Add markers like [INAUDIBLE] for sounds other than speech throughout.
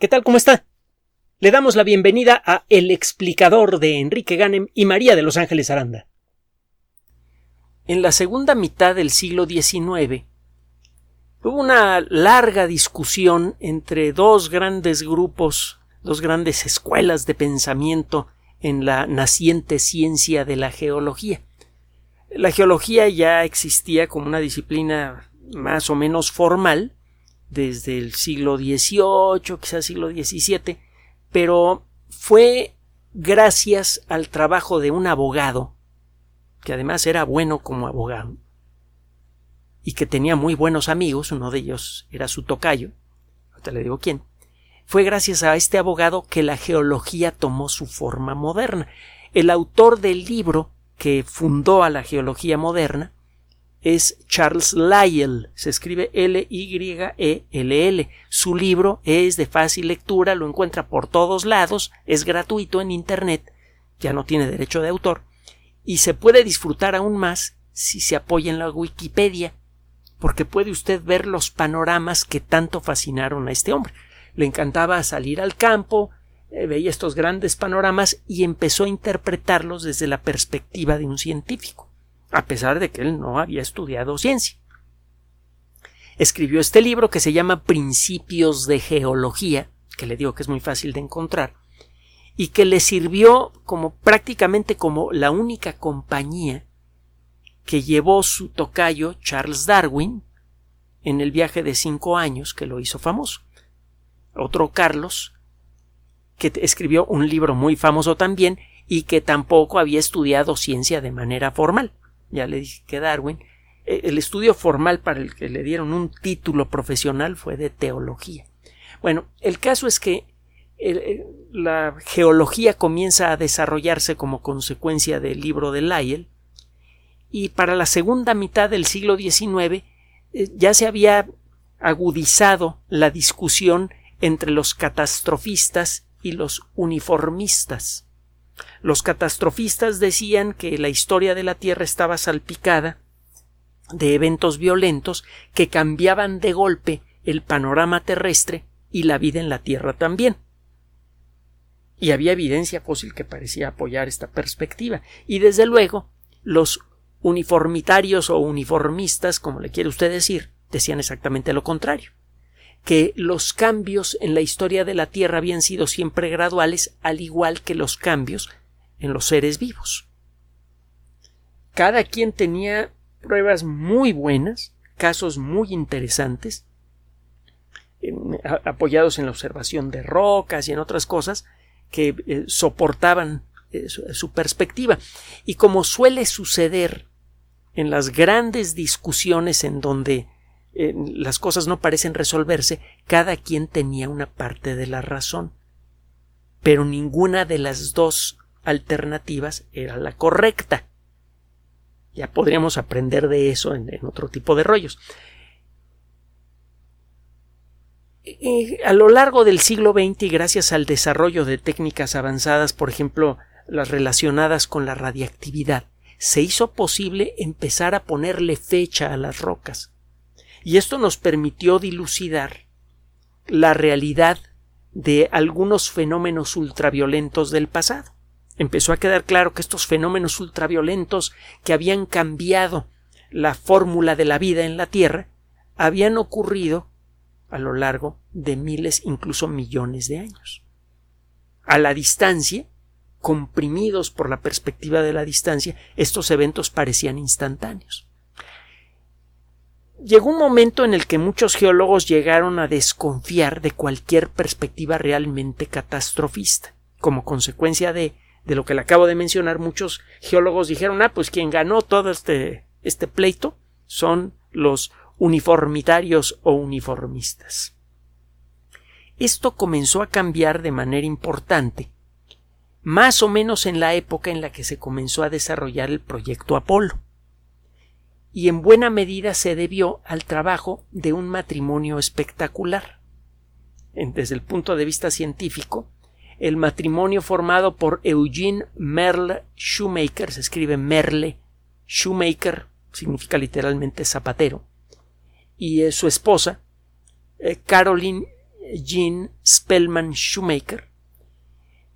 ¿Qué tal? ¿Cómo está? Le damos la bienvenida a El explicador de Enrique Ganem y María de Los Ángeles Aranda. En la segunda mitad del siglo XIX hubo una larga discusión entre dos grandes grupos, dos grandes escuelas de pensamiento en la naciente ciencia de la geología. La geología ya existía como una disciplina más o menos formal, desde el siglo XVIII, quizás siglo XVII, pero fue gracias al trabajo de un abogado, que además era bueno como abogado, y que tenía muy buenos amigos, uno de ellos era su tocayo, ahorita le digo quién, fue gracias a este abogado que la geología tomó su forma moderna. El autor del libro que fundó a la geología moderna es Charles Lyell, se escribe L-Y-E-L-L. Su libro es de fácil lectura, lo encuentra por todos lados, es gratuito en Internet, ya no tiene derecho de autor, y se puede disfrutar aún más si se apoya en la Wikipedia, porque puede usted ver los panoramas que tanto fascinaron a este hombre. Le encantaba salir al campo, eh, veía estos grandes panoramas y empezó a interpretarlos desde la perspectiva de un científico a pesar de que él no había estudiado ciencia. Escribió este libro que se llama Principios de Geología, que le digo que es muy fácil de encontrar, y que le sirvió como prácticamente como la única compañía que llevó su tocayo Charles Darwin en el viaje de cinco años que lo hizo famoso. Otro Carlos, que escribió un libro muy famoso también y que tampoco había estudiado ciencia de manera formal ya le dije que Darwin, eh, el estudio formal para el que le dieron un título profesional fue de teología. Bueno, el caso es que la geología comienza a desarrollarse como consecuencia del libro de Lyell y para la segunda mitad del siglo XIX eh, ya se había agudizado la discusión entre los catastrofistas y los uniformistas. Los catastrofistas decían que la historia de la Tierra estaba salpicada de eventos violentos que cambiaban de golpe el panorama terrestre y la vida en la Tierra también. Y había evidencia fósil que parecía apoyar esta perspectiva. Y desde luego, los uniformitarios o uniformistas, como le quiere usted decir, decían exactamente lo contrario que los cambios en la historia de la Tierra habían sido siempre graduales, al igual que los cambios en los seres vivos. Cada quien tenía pruebas muy buenas, casos muy interesantes, apoyados en la observación de rocas y en otras cosas que eh, soportaban eh, su perspectiva. Y como suele suceder en las grandes discusiones en donde las cosas no parecen resolverse, cada quien tenía una parte de la razón. Pero ninguna de las dos alternativas era la correcta. Ya podríamos aprender de eso en, otro tipo de rollos. a lo largo del siglo XX gracias al desarrollo de técnicas avanzadas, por ejemplo, las relacionadas con la radiactividad, se hizo posible empezar a ponerle fecha a las rocas. Y esto nos permitió dilucidar la realidad de algunos fenómenos ultraviolentos del pasado empezó a quedar claro que estos fenómenos ultraviolentos que habían cambiado la fórmula de la vida en la Tierra habían ocurrido a lo largo de miles, incluso millones de años. A la distancia, comprimidos por la perspectiva de la distancia, estos eventos parecían instantáneos. Llegó un momento en el que muchos geólogos llegaron a desconfiar de cualquier perspectiva realmente catastrofista, como consecuencia de de lo que le acabo de mencionar, muchos geólogos dijeron, ah, pues quien ganó todo este, este pleito son los uniformitarios o uniformistas. Esto comenzó a cambiar de manera importante, más o menos en la época en la que se comenzó a desarrollar el proyecto Apolo, y en buena medida se debió al trabajo de un matrimonio espectacular. Desde el punto de vista científico, el matrimonio formado por Eugene Merle Shoemaker, se escribe Merle Shoemaker, significa literalmente zapatero, y su esposa, eh, Caroline Jean Spellman Shoemaker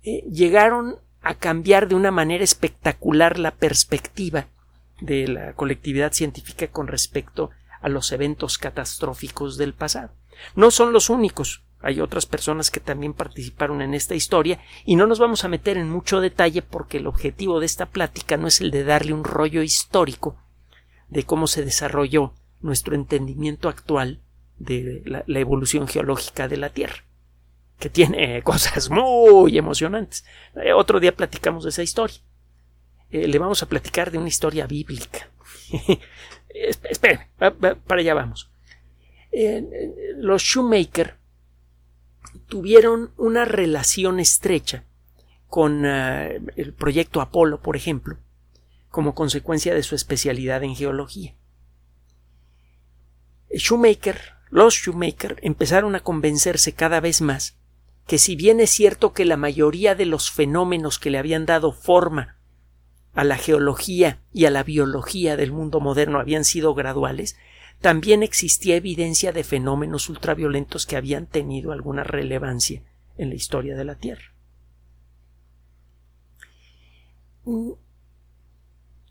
eh, llegaron a cambiar de una manera espectacular la perspectiva de la colectividad científica con respecto a los eventos catastróficos del pasado. No son los únicos, hay otras personas que también participaron en esta historia y no nos vamos a meter en mucho detalle porque el objetivo de esta plática no es el de darle un rollo histórico de cómo se desarrolló nuestro entendimiento actual de la, evolución geológica de la Tierra, que tiene [LAUGHS] cosas muy emocionantes. Eh, otro día platicamos de esa historia. Eh, le vamos a platicar de una historia bíblica. [LAUGHS] Espera, para allá vamos. Eh, los Shoemaker tuvieron una relación estrecha con el proyecto Apolo, por ejemplo, como consecuencia de su especialidad en geología. Shoemaker, los Shoemaker empezaron a convencerse cada vez más que si bien es cierto que la mayoría de los fenómenos que le habían dado forma a la geología y a la biología del mundo moderno habían sido graduales, también existía evidencia de fenómenos ultraviolentos que habían tenido alguna relevancia en la historia de la Tierra.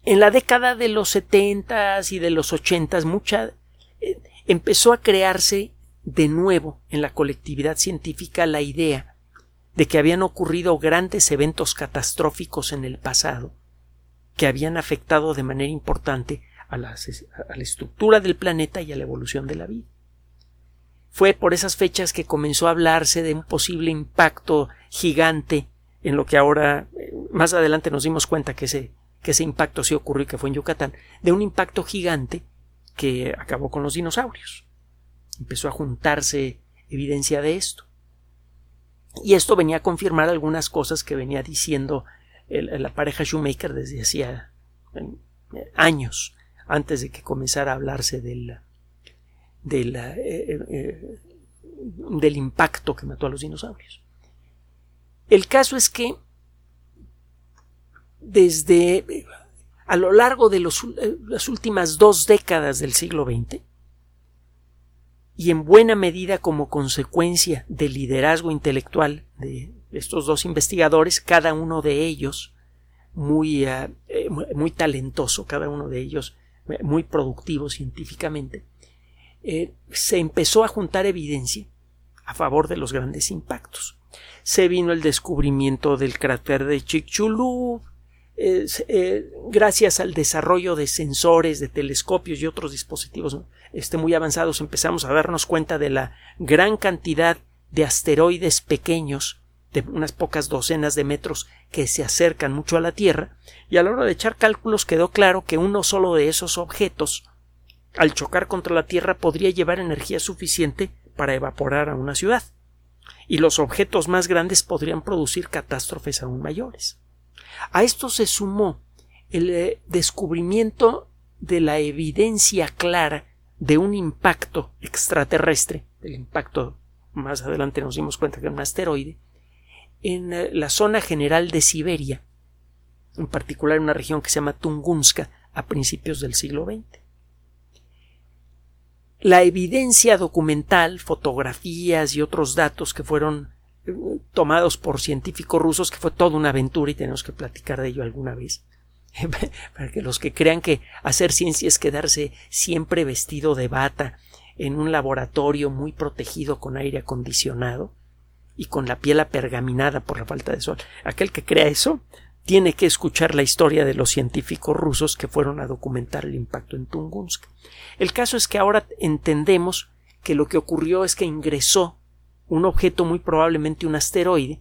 En la década de los setentas y de los ochentas mucha eh, empezó a crearse de nuevo en la colectividad científica la idea de que habían ocurrido grandes eventos catastróficos en el pasado que habían afectado de manera importante a la, estructura del planeta y a la evolución de la vida. Fue por esas fechas que comenzó a hablarse de un posible impacto gigante en lo que ahora eh, más adelante nos dimos cuenta que ese que ese impacto sí ocurrió y que fue en Yucatán, de un impacto gigante que acabó con los dinosaurios. Empezó a juntarse evidencia de esto. Y esto venía a confirmar algunas cosas que venía diciendo la pareja Shoemaker desde hacía años, antes de que comenzara a hablarse del, del, eh, eh, eh, del impacto que mató a los dinosaurios. El caso es que desde a lo largo de las últimas dos décadas del siglo XX y en buena medida como consecuencia del liderazgo intelectual de estos dos investigadores, cada uno de ellos muy, eh, muy talentoso, cada uno de ellos muy productivo científicamente, eh, se empezó a juntar evidencia a favor de los grandes impactos. Se vino el descubrimiento del cráter de Chicxulub, eh, gracias al desarrollo de sensores, de telescopios y otros dispositivos este, muy avanzados, empezamos a darnos cuenta de la gran cantidad de asteroides pequeños de unas pocas docenas de metros que se acercan mucho a la Tierra, y a la hora de echar cálculos quedó claro que uno solo de esos objetos, al chocar contra la Tierra, podría llevar energía suficiente para evaporar a una ciudad, y los objetos más grandes podrían producir catástrofes aún mayores. A esto se sumó el eh, descubrimiento de la evidencia clara de un impacto extraterrestre, el impacto más adelante nos dimos cuenta que era un asteroide, en eh, la zona general de Siberia, en particular en una región que se llama Tunguska, a principios del siglo XX. La evidencia documental, fotografías y otros datos que fueron tomados por científicos rusos, que fue toda una aventura y tenemos que platicar de ello alguna vez. [LAUGHS] Para que los que crean que hacer ciencia es quedarse siempre vestido de bata en un laboratorio muy protegido con aire acondicionado y con la piel apergaminada por la falta de sol. Aquel que crea eso tiene que escuchar la historia de los científicos rusos que fueron a documentar el impacto en Tungusk. El caso es que ahora entendemos que lo que ocurrió es que ingresó un objeto muy probablemente un asteroide,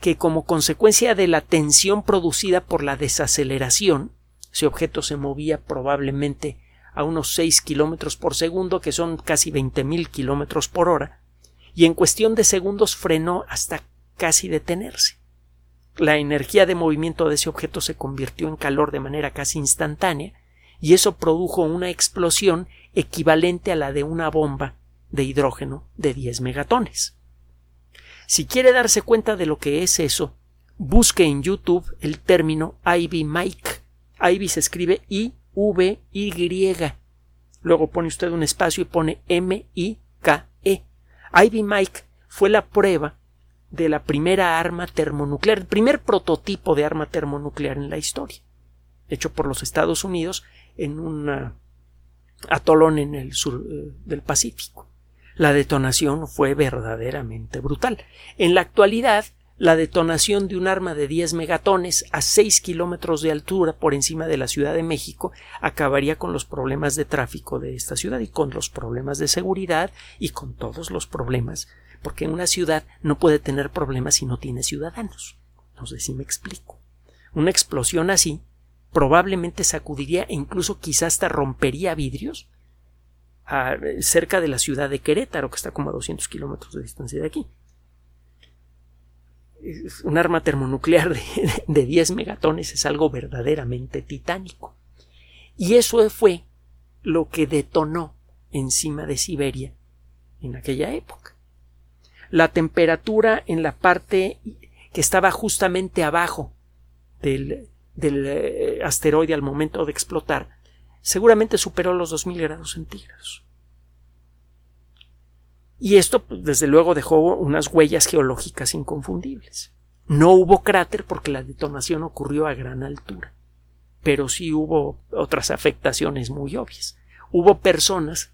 que como consecuencia de la tensión producida por la desaceleración, ese objeto se movía probablemente a unos 6 kilómetros por segundo, que son casi 20.000 kilómetros por hora, y en cuestión de segundos frenó hasta casi detenerse. La energía de movimiento de ese objeto se convirtió en calor de manera casi instantánea, y eso produjo una explosión equivalente a la de una bomba de hidrógeno de 10 megatones. Si quiere darse cuenta de lo que es eso, busque en YouTube el término Ivy Mike. Ivy se escribe I-V-Y. Luego pone usted un espacio y pone M-I-K-E. Ivy Mike fue la prueba de la primera arma termonuclear, el primer prototipo de arma termonuclear en la historia, hecho por los Estados Unidos en un atolón en el sur eh, del Pacífico. La detonación fue verdaderamente brutal. En la actualidad, la detonación de un arma de 10 megatones a 6 kilómetros de altura por encima de la Ciudad de México acabaría con los problemas de tráfico de esta ciudad y con los problemas de seguridad y con todos los problemas, porque una ciudad no puede tener problemas si no tiene ciudadanos. No sé si me explico. Una explosión así probablemente sacudiría e incluso quizás hasta rompería vidrios cerca de la ciudad de Querétaro, que está como a 200 kilómetros de distancia de aquí un arma termonuclear de, 10 megatones es algo verdaderamente titánico. Y eso fue lo que detonó encima de Siberia en aquella época. La temperatura en la parte que estaba justamente abajo del, del eh, asteroide al momento de explotar seguramente superó los 2000 grados centígrados. Y esto, pues, desde luego, dejó unas huellas geológicas inconfundibles. No hubo cráter porque la detonación ocurrió a gran altura, pero sí hubo otras afectaciones muy obvias. Hubo personas,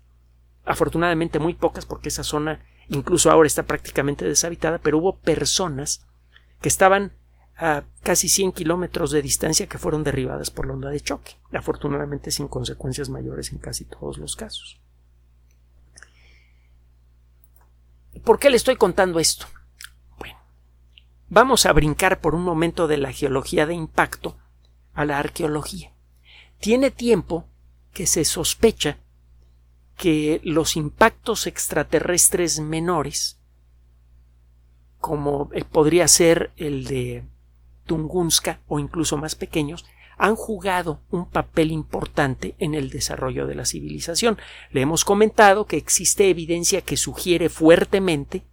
afortunadamente muy pocas porque esa zona incluso ahora está prácticamente deshabitada, pero hubo personas que estaban a casi 100 kilómetros de distancia que fueron derribadas por la onda de choque, afortunadamente sin consecuencias mayores en casi todos los casos. ¿Por qué le estoy contando esto? Bueno, vamos a brincar por un momento de la geología de impacto a la arqueología. Tiene tiempo que se sospecha que los impactos extraterrestres menores, como eh, podría ser el de Tunguska o incluso más pequeños, han jugado un papel importante en el desarrollo de la civilización. Le hemos comentado que existe evidencia que sugiere fuertemente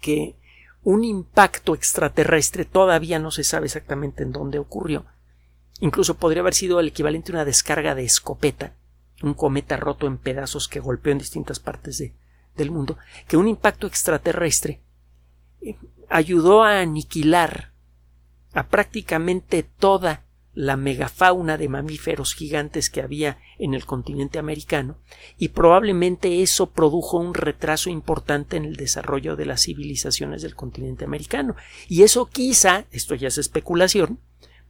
que un impacto extraterrestre todavía no se sabe exactamente en dónde ocurrió. Incluso podría haber sido el equivalente a una descarga de escopeta, un cometa roto en pedazos que golpeó en distintas partes del mundo, que un impacto extraterrestre eh, ayudó a aniquilar a prácticamente toda la megafauna de mamíferos gigantes que había en el continente americano y probablemente eso produjo un retraso importante en el desarrollo de las civilizaciones del continente americano y eso quizá, esto ya es especulación,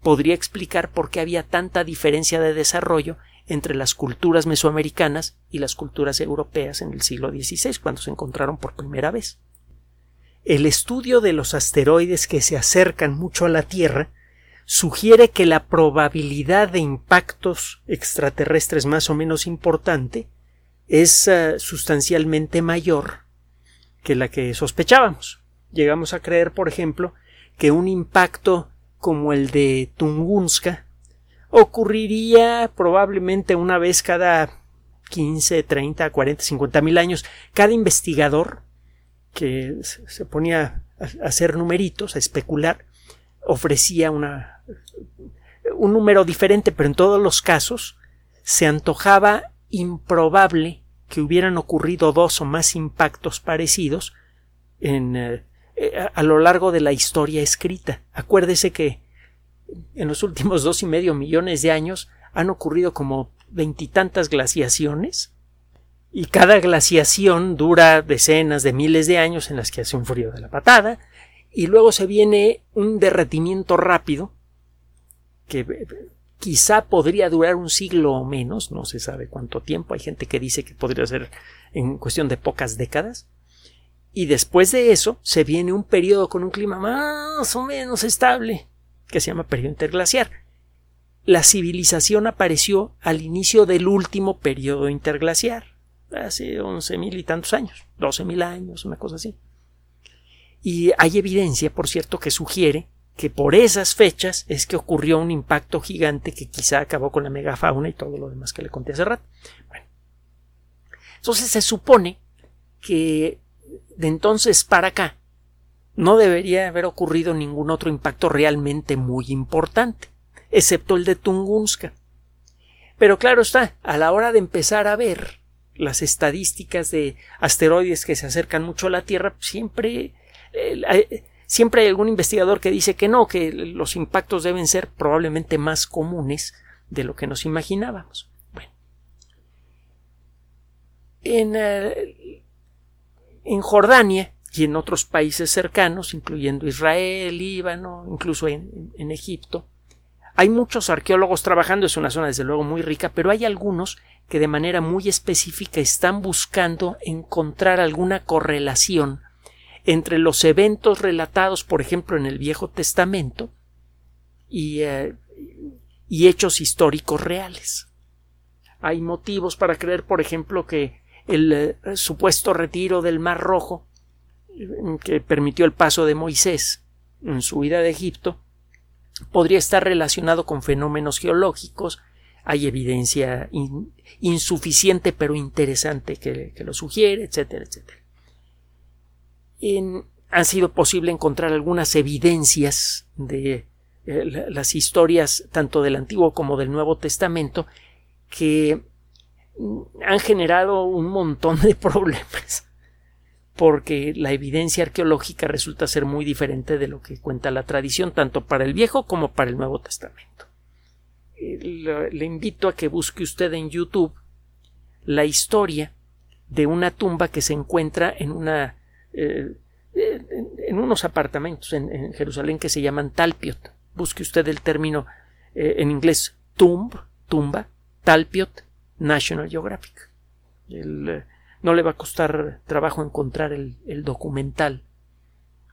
podría explicar por qué había tanta diferencia de desarrollo entre las culturas mesoamericanas y las culturas europeas en el siglo XVI, cuando se encontraron por primera vez. El estudio de los asteroides que se acercan mucho a la Tierra sugiere que la probabilidad de impactos extraterrestres más o menos importante es eh, sustancialmente mayor que la que sospechábamos. Llegamos a creer, por ejemplo, que un impacto como el de Tunguska ocurriría probablemente una vez cada 15, 30, 40, 50 mil años. Cada investigador que se ponía a hacer numeritos, a especular, ofrecía una, un número diferente, pero en todos los casos se antojaba improbable que hubieran ocurrido dos o más impactos parecidos en, eh, a, lo largo de la historia escrita. Acuérdese que en los últimos dos y medio millones de años han ocurrido como veintitantas glaciaciones y cada glaciación dura decenas de miles de años en las que hace un frío de la patada y luego se viene un derretimiento rápido que eh, quizá podría durar un siglo o menos, no se sabe cuánto tiempo, hay gente que dice que podría ser en cuestión de pocas décadas, y después de eso se viene un periodo con un clima más o menos estable, que se llama periodo interglaciar. La civilización apareció al inicio del último periodo interglaciar, hace once mil y tantos años, doce mil años, una cosa así. Y hay evidencia, por cierto, que sugiere que por esas fechas es que ocurrió un impacto gigante que quizá acabó con la megafauna y todo lo demás que le conté hace rato. Bueno. Entonces se supone que de entonces para acá no debería haber ocurrido ningún otro impacto realmente muy importante, excepto el de Tunguska. Pero claro está, a la hora de empezar a ver las estadísticas de asteroides que se acercan mucho a la Tierra, siempre, eh, siempre hay algún investigador que dice que no, que los impactos deben ser probablemente más comunes de lo que nos imaginábamos. Bueno. En, eh, en Jordania y en otros países cercanos, incluyendo Israel, Líbano, incluso en, en Egipto, hay muchos arqueólogos trabajando, es una zona desde luego muy rica, pero hay algunos que de manera muy específica están buscando encontrar alguna correlación entre los eventos relatados, por ejemplo, en el Viejo Testamento y, eh, y hechos históricos reales. Hay motivos para creer, por ejemplo, que el eh, supuesto retiro del Mar Rojo, que permitió el paso de Moisés en su huida de Egipto, podría estar relacionado con fenómenos geológicos. Hay evidencia insuficiente pero interesante que, lo sugiere, etcétera, etcétera. En, han sido posible encontrar algunas evidencias de eh, las historias tanto del Antiguo como del Nuevo Testamento que mm, han generado un montón de [LAUGHS] problemas porque la evidencia arqueológica resulta ser muy diferente de lo que cuenta la tradición, tanto para el Viejo como para el Nuevo Testamento. Eh, le invito a que busque usted en YouTube la historia de una tumba que se encuentra en una eh, en unos apartamentos en, Jerusalén que se llaman Talpiot. Busque usted el término eh, en inglés tomb, tumba, Talpiot, National Geographic. No le va a costar trabajo encontrar el, documental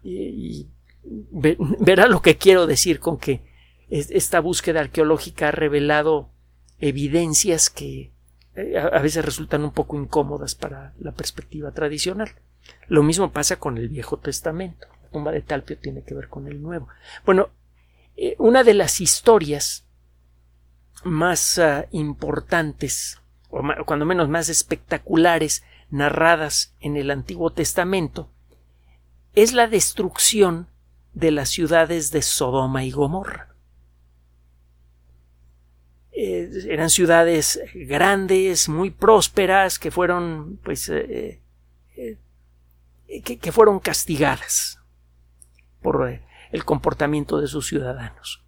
y, [LAUGHS] verá lo que quiero decir con que esta búsqueda arqueológica ha revelado evidencias que eh, a veces resultan un poco incómodas para la perspectiva tradicional. Lo mismo pasa con el Viejo Testamento. La tumba de Talpio tiene que ver con el Nuevo. Bueno, eh, una de las historias más ah, importantes, o cuando menos más espectaculares narradas en el Antiguo Testamento es la destrucción de las ciudades de Sodoma y Gomorra. Eh, eran ciudades grandes, muy prósperas, que fueron, pues, eh, que, fueron castigadas por el comportamiento de sus ciudadanos.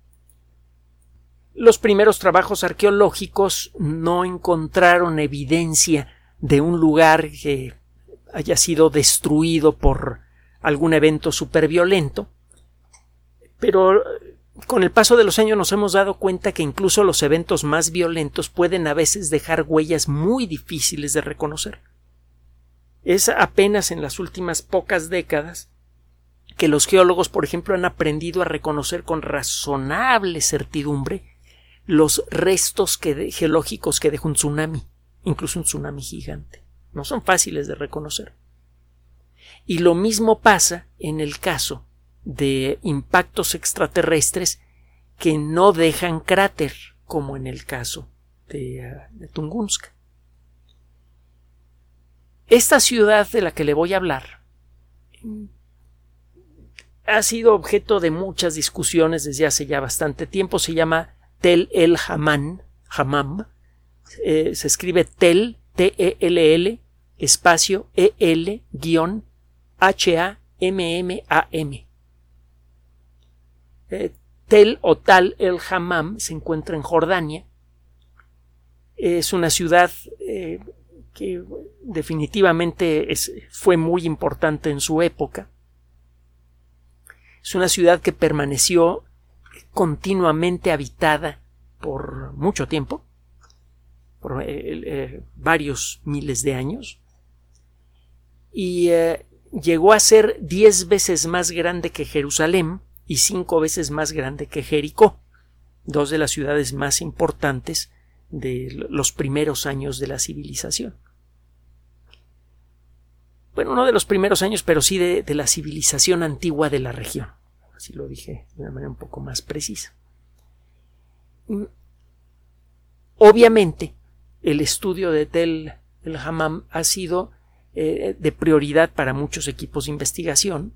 Los primeros trabajos arqueológicos no encontraron evidencia de un lugar que haya sido destruido por algún evento superviolento, pero con el paso de los años nos hemos dado cuenta que incluso los eventos más violentos pueden a veces dejar huellas muy difíciles de reconocer. Es apenas en las últimas pocas décadas que los geólogos, por ejemplo, han aprendido a reconocer con razonable certidumbre los restos geológicos que dejó un tsunami incluso un tsunami gigante. No son fáciles de reconocer. Y lo mismo pasa en el caso de impactos extraterrestres que no dejan cráter, como en el caso de, uh, Tunguska. Esta ciudad de la que le voy a hablar ha sido objeto de muchas discusiones desde hace ya bastante tiempo. Se llama Tel el Haman, Hamam, eh, se escribe tel, T-E-L-L, espacio E-L, guion, H-A-M-M-A-M. Eh, tel o Tal el Hammam se encuentra en Jordania. Es una ciudad eh, que definitivamente fue muy importante en su época. Es una ciudad que permaneció continuamente habitada por mucho tiempo por eh, eh, varios miles de años y eh, llegó a ser diez veces más grande que Jerusalén y cinco veces más grande que Jericó, dos de las ciudades más importantes de los primeros años de la civilización. Bueno, no de los primeros años, pero sí de, la civilización antigua de la región. Así lo dije de una manera un poco más precisa. Mm, obviamente, el estudio de Tel el Hammam ha sido eh, de prioridad para muchos equipos de investigación,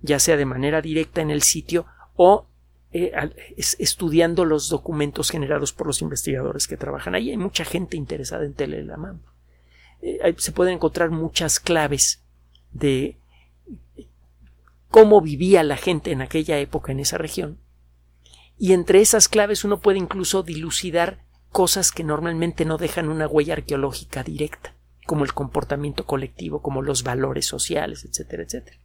ya sea de manera directa en el sitio o eh, estudiando los documentos generados por los investigadores que trabajan ahí. Hay mucha gente interesada en Tel el Hammam. Eh, se pueden encontrar muchas claves de cómo vivía la gente en aquella época en esa región. Y entre esas claves uno puede incluso dilucidar cosas que normalmente no dejan una huella arqueológica directa, como el comportamiento colectivo, como los valores sociales, etcétera, etcétera.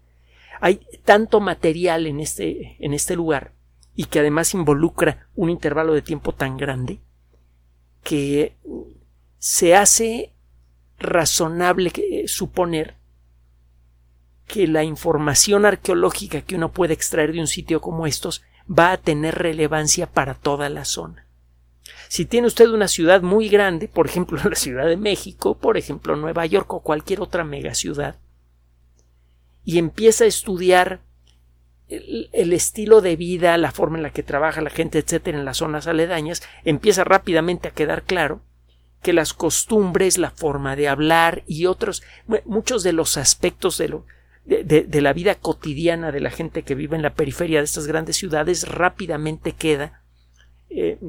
Hay tanto material en este, en este lugar y que además involucra un intervalo de tiempo tan grande que se hace razonable suponer que la información arqueológica que uno puede extraer de un sitio como estos va a tener relevancia para toda la zona. Si tiene usted una ciudad muy grande, por ejemplo [LAUGHS] la Ciudad de México, por ejemplo Nueva York o cualquier otra megaciudad, y empieza a estudiar el, el, estilo de vida, la forma en la que trabaja la gente, etcétera, en las zonas aledañas, empieza rápidamente a quedar claro que las costumbres, la forma de hablar y otros, muchos de los aspectos de lo, de, la vida cotidiana de la gente que vive en la periferia de estas grandes ciudades rápidamente queda eh,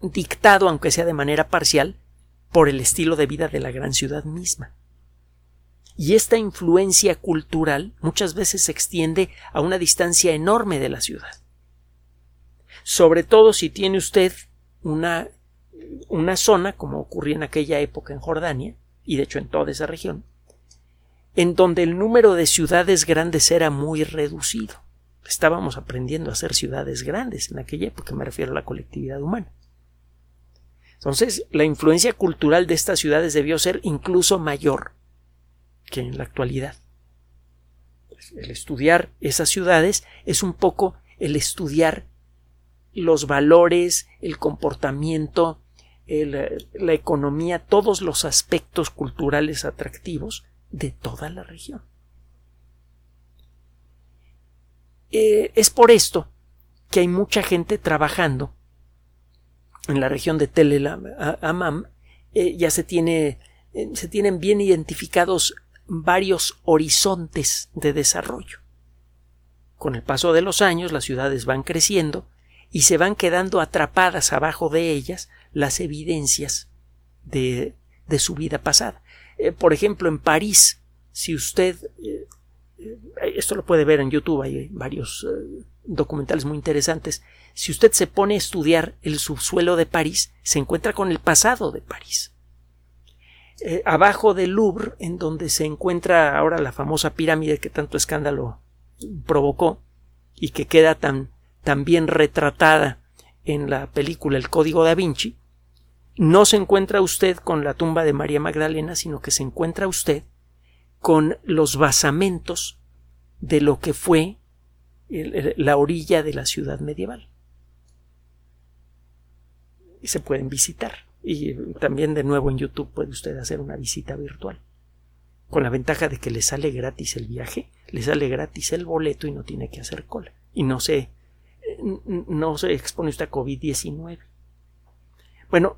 dictado, aunque sea de manera parcial, por el estilo de vida de la gran ciudad misma. Y esta influencia cultural muchas veces se extiende a una distancia enorme de la ciudad. Sobre todo si tiene usted una, una zona, como ocurría en aquella época en Jordania, y de hecho en toda esa región, en donde el número de ciudades grandes era muy reducido. Estábamos aprendiendo a hacer ciudades grandes en aquella época, me refiero a la colectividad humana. Entonces, la influencia cultural de estas ciudades debió ser incluso mayor que en la actualidad. El estudiar esas ciudades es un poco el estudiar los valores, el comportamiento, la economía, todos los aspectos culturales atractivos de toda la región. Eh, es por esto que hay mucha gente trabajando en la región de Tel Amam. Eh, ya se, tiene, eh, se tienen bien identificados varios horizontes de desarrollo. Con el paso de los años las ciudades van creciendo y se van quedando atrapadas abajo de ellas las evidencias de, de su vida pasada. Eh, por ejemplo, en París, si usted eh, eh, esto lo puede ver en YouTube, hay varios documentales muy interesantes. Si usted se pone a estudiar el subsuelo de París, se encuentra con el pasado de París. abajo del Louvre, en donde se encuentra ahora la famosa pirámide que tanto escándalo provocó y que queda tan, tan bien retratada en la película El Código da Vinci, no se encuentra usted con la tumba de María Magdalena, sino que se encuentra usted con los basamentos de lo que fue la orilla de la ciudad medieval. Y se pueden visitar. Y también de nuevo en YouTube puede usted hacer una visita virtual. Con la ventaja de que le sale gratis el viaje, le sale gratis el boleto y no tiene que hacer cola. Y no se, no se expone usted a COVID-19. Bueno,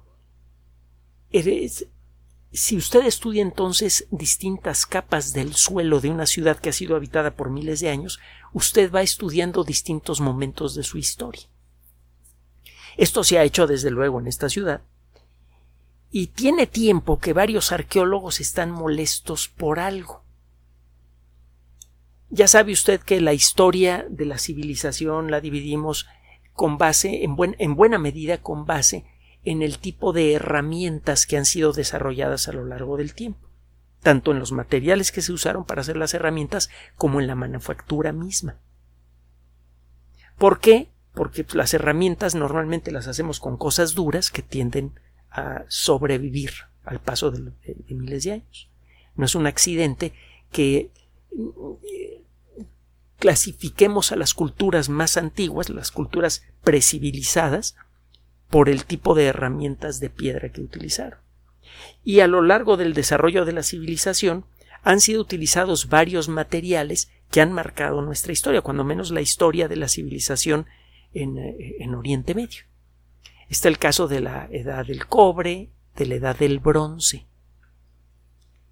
si usted estudia entonces distintas capas del suelo de una ciudad que ha sido habitada por miles de años, usted va estudiando distintos momentos de su historia. Esto se ha hecho desde luego en esta ciudad, y tiene tiempo que varios arqueólogos están molestos por algo. Ya sabe usted que la historia de la civilización la dividimos con base, en, en buena medida con base en el tipo de herramientas que han sido desarrolladas a lo largo del tiempo, tanto en los materiales que se usaron para hacer las herramientas como en la manufactura misma. ¿Por qué? Porque las herramientas normalmente las hacemos con cosas duras que tienden a sobrevivir al paso de, miles de años. No es un accidente que eh, clasifiquemos a las culturas más antiguas, las culturas precivilizadas, por el tipo de herramientas de piedra que utilizaron. Y a lo largo del desarrollo de la civilización han sido utilizados varios materiales que han marcado nuestra historia, cuando menos la historia de la civilización en, eh, en Oriente Medio. Está el caso de la edad del cobre, de la edad del bronce.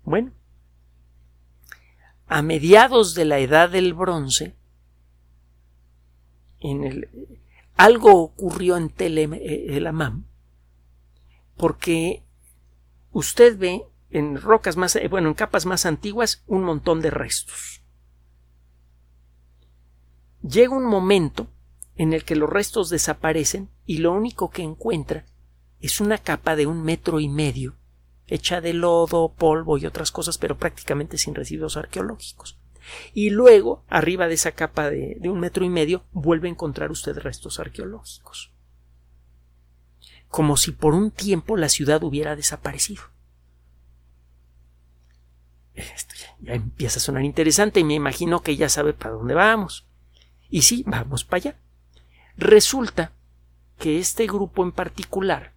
Bueno, a mediados de la edad del bronce, algo ocurrió en Telamam porque usted ve en rocas más, eh, bueno, en capas más antiguas, un montón de restos. Llega un momento en el que los restos desaparecen y lo único que encuentra es una capa de un metro y medio, hecha de lodo, polvo y otras cosas, pero prácticamente sin residuos arqueológicos. Y luego, arriba de esa capa de, de un metro y medio, vuelve a encontrar usted restos arqueológicos. Como si por un tiempo la ciudad hubiera desaparecido. Esto ya, empieza a sonar interesante y me imagino que ya sabe para dónde vamos. Y sí, vamos para allá. Resulta que este grupo en particular,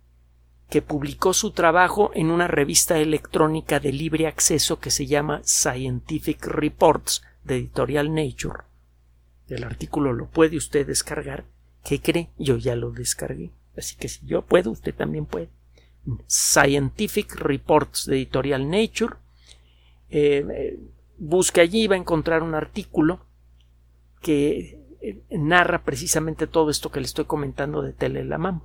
que publicó su trabajo en una revista electrónica de libre acceso que se llama Scientific Reports de editorial Nature, el artículo lo puede usted descargar. ¿Qué cree? Yo ya lo descargué. Así que si yo puedo, usted también puede. Scientific Reports de editorial Nature eh, eh, busque allí, va a encontrar un artículo que eh, narra precisamente todo esto que le estoy comentando de Telelamam.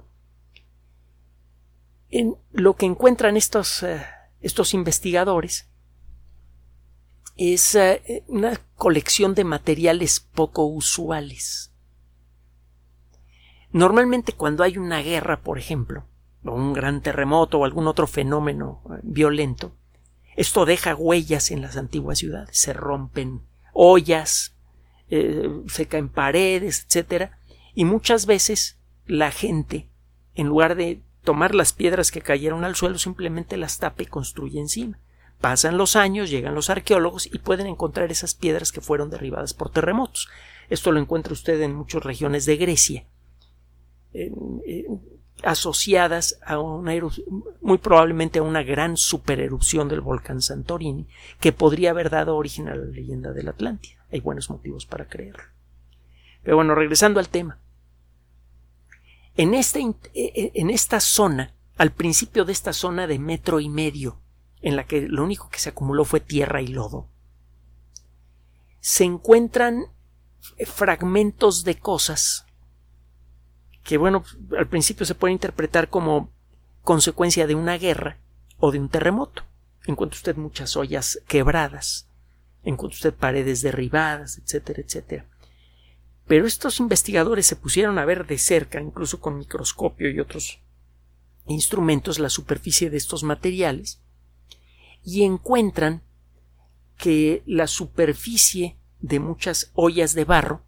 Lo que encuentran estos, estos investigadores es una colección de materiales poco usuales. Normalmente cuando hay una guerra, por ejemplo, o un gran terremoto o algún otro fenómeno violento, esto deja huellas en las antiguas ciudades, se rompen ollas, eh, se caen paredes, etc. Y muchas veces la gente, en lugar de tomar las piedras que cayeron al suelo, simplemente las tapa y construye encima. Pasan los años, llegan los arqueólogos y pueden encontrar esas piedras que fueron derribadas por terremotos. Esto lo encuentra usted en muchas regiones de Grecia asociadas a una muy probablemente a una gran supererupción del volcán Santorini que podría haber dado origen a la leyenda de la Atlántida. Hay buenos motivos para creerlo. Pero bueno, regresando al tema. En, este, e, e, en esta zona, al principio de esta zona de metro y medio, en la que lo único que se acumuló fue tierra y lodo, se encuentran fragmentos de cosas que bueno, al principio se puede interpretar como consecuencia de una guerra o de un terremoto. Encuentra usted muchas ollas quebradas, encuentra usted paredes derribadas, etcétera, etcétera. Pero estos investigadores se pusieron a ver de cerca, incluso con microscopio y otros instrumentos, la superficie de estos materiales y encuentran que la superficie de muchas ollas de barro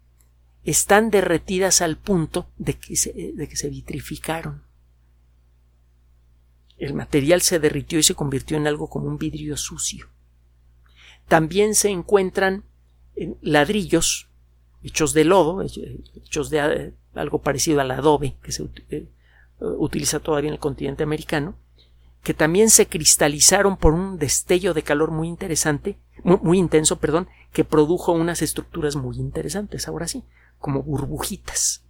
están derretidas al punto de que se, de que se vitrificaron. El material se derritió y se convirtió en algo como un vidrio sucio. También se encuentran ladrillos hechos de lodo, hechos de eh, algo parecido al adobe que se eh, utiliza todavía en el continente americano, que también se cristalizaron por un destello de calor muy interesante, muy, intenso, perdón, que produjo unas estructuras muy interesantes. Ahora sí, como burbujitas.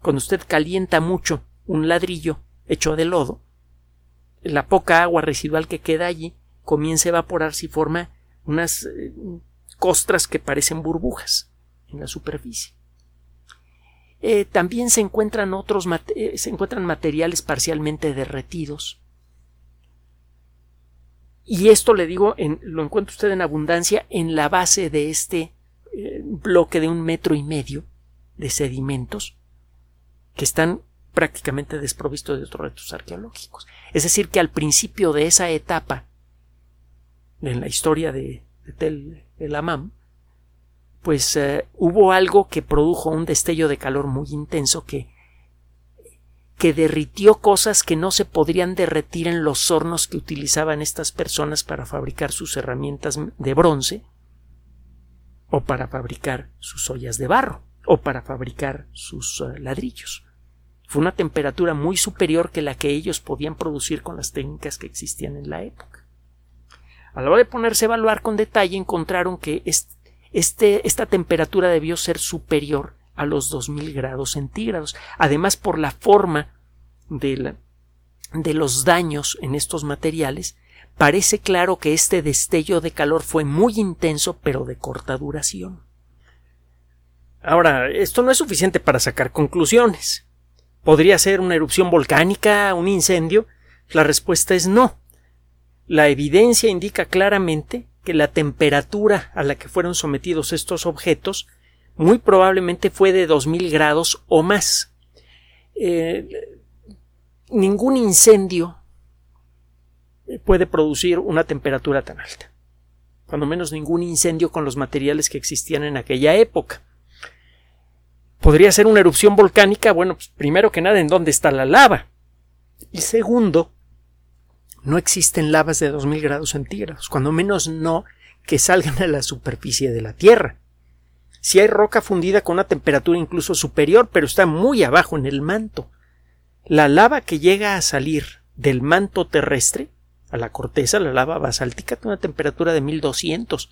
Cuando usted calienta mucho un ladrillo hecho de lodo, la poca agua residual que queda allí comienza a evaporarse y forma unas eh, costras que parecen burbujas en la superficie. Eh, también se encuentran otros eh, se encuentran materiales parcialmente derretidos. Y esto le digo, en, lo encuentra usted en abundancia en la base de este bloque de un metro y medio de sedimentos que están prácticamente desprovistos de otros restos arqueológicos. Es decir, que al principio de esa etapa en la historia de, Tel el Amam, pues eh, hubo algo que produjo un destello de calor muy intenso que que derritió cosas que no se podrían derretir en los hornos que utilizaban estas personas para fabricar sus herramientas de bronce o para fabricar sus ollas de barro o para fabricar sus eh, ladrillos. Fue una temperatura muy superior que la que ellos podían producir con las técnicas que existían en la época. A la hora de ponerse a evaluar con detalle encontraron que esta temperatura debió ser superior a los 2000 grados centígrados. Además, por la forma de, de los daños en estos materiales, parece claro que este destello de calor fue muy intenso pero de corta duración. Ahora, esto no es suficiente para sacar conclusiones. ¿Podría ser una erupción volcánica, un incendio? La respuesta es no. la evidencia indica claramente que la temperatura a la que fueron sometidos estos objetos muy probablemente fue de 2000 grados o más. Eh, ningún incendio puede producir una temperatura tan alta. Cuando menos ningún incendio con los materiales que existían en aquella época. Podría ser una erupción volcánica, bueno, pues primero que nada, ¿en dónde está la lava? Y segundo, no existen lavas de 2000 grados centígrados, cuando menos no que salgan a la superficie de la Tierra. Si hay roca fundida con una temperatura incluso superior, pero está muy abajo en el manto. La lava que llega a salir del manto terrestre a la corteza, la lava basáltica, tiene una temperatura de 1200.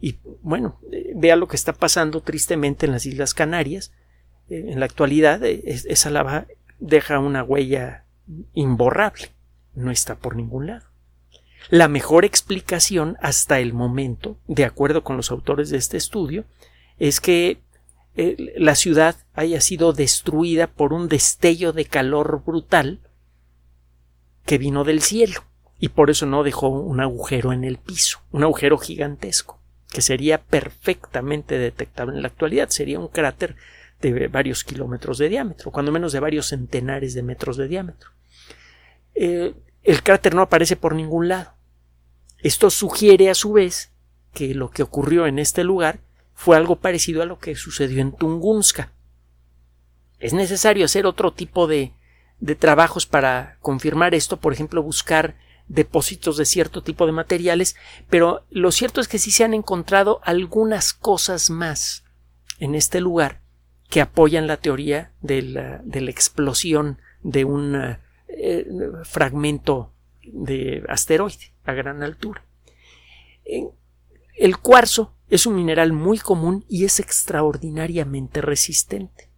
Y bueno, eh, vea lo que está pasando tristemente en las Islas Canarias. Eh, en la actualidad, eh, esa lava deja una huella imborrable. No está por ningún lado. La mejor explicación hasta el momento, de acuerdo con los autores de este estudio, es que eh, la ciudad haya sido destruida por un destello de calor brutal que vino del cielo y por eso no dejó un agujero en el piso, un agujero gigantesco, que sería perfectamente detectable en la actualidad, sería un cráter de varios kilómetros de diámetro, cuando menos de varios centenares de metros de diámetro. Eh, el cráter no aparece por ningún lado. Esto sugiere a su vez que lo que ocurrió en este lugar fue algo parecido a lo que sucedió en Tunguska. Es necesario hacer otro tipo de, de trabajos para confirmar esto, por ejemplo, buscar depósitos de cierto tipo de materiales, pero lo cierto es que sí se han encontrado algunas cosas más en este lugar que apoyan la teoría de la, de la explosión de un eh, fragmento de asteroide a gran altura. El cuarzo es un mineral muy común y es extraordinariamente resistente.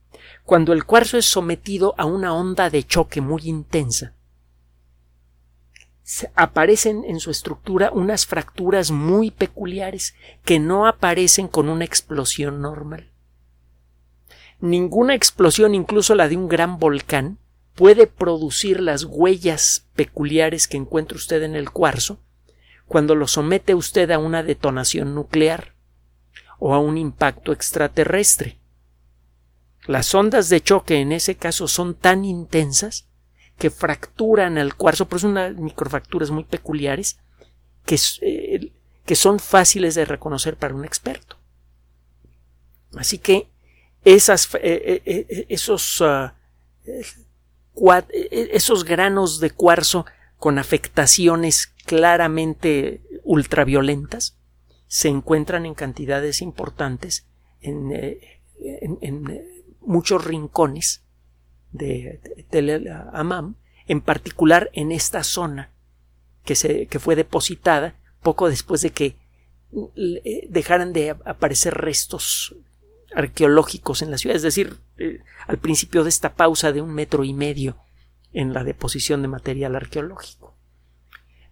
Cuando el cuarzo es sometido a una onda de choque muy intensa, aparecen en su estructura unas fracturas muy peculiares que no aparecen con una explosión normal. Ninguna explosión, incluso la de un gran volcán, puede producir las huellas peculiares que encuentra usted en el cuarzo cuando lo somete usted a una detonación nuclear o a un impacto extraterrestre. Las ondas de choque en ese caso son tan intensas que fracturan el cuarzo, pero son unas microfracturas muy peculiares que, eh, que son fáciles de reconocer para un experto. Así que esas, eh, eh, esos ah, esos granos de cuarzo con afectaciones claramente ultraviolentas se encuentran en cantidades importantes en, eh, eh, muchos rincones de Tel Amam, en particular en esta zona que, se, que fue depositada poco después de que eh, dejaran de aparecer restos arqueológicos en la ciudad, es decir, eh, al principio de esta pausa de un metro y medio en la deposición de material arqueológico.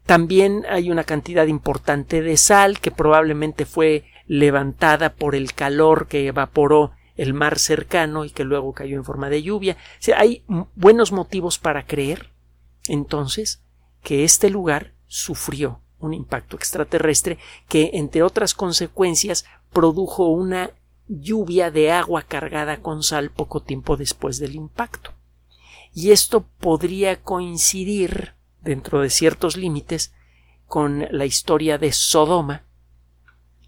También hay una cantidad importante de sal que probablemente fue levantada por el calor que evaporó el mar cercano y que luego cayó en forma de lluvia. hay buenos motivos para creer, entonces, que este lugar sufrió un impacto extraterrestre que, entre otras consecuencias, produjo una lluvia de agua cargada con sal poco tiempo después del impacto. Y esto podría coincidir, dentro de ciertos límites, con la historia de Sodoma,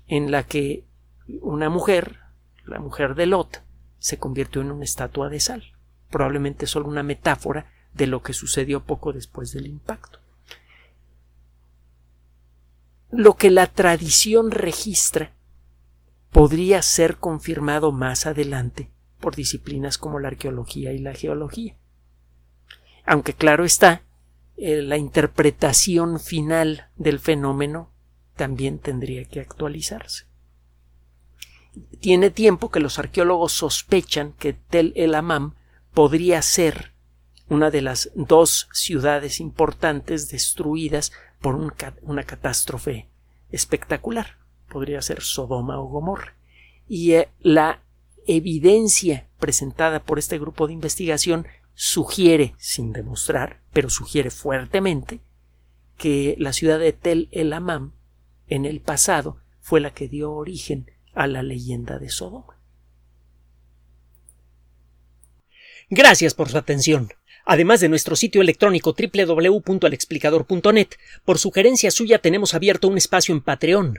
en la que una mujer, la mujer de Lot, se convirtió en una estatua de sal, probablemente solo una metáfora de lo que sucedió poco después del impacto. Lo que la tradición registra podría ser confirmado más adelante por disciplinas como la arqueología y la geología. Aunque claro está, eh, la interpretación final del fenómeno también tendría que actualizarse. Tiene tiempo que los arqueólogos sospechan que Tel el Amam podría ser una de las dos ciudades importantes destruidas por una catástrofe espectacular podría ser Sodoma o Gomorra. Y eh, la evidencia presentada por este grupo de investigación sugiere, sin demostrar, pero sugiere fuertemente, que la ciudad de Tel El Amam, en el pasado, fue la que dio origen a la leyenda de Sodoma. Gracias por su atención. Además de nuestro sitio electrónico www.alexplicador.net, por sugerencia suya tenemos abierto un espacio en Patreon,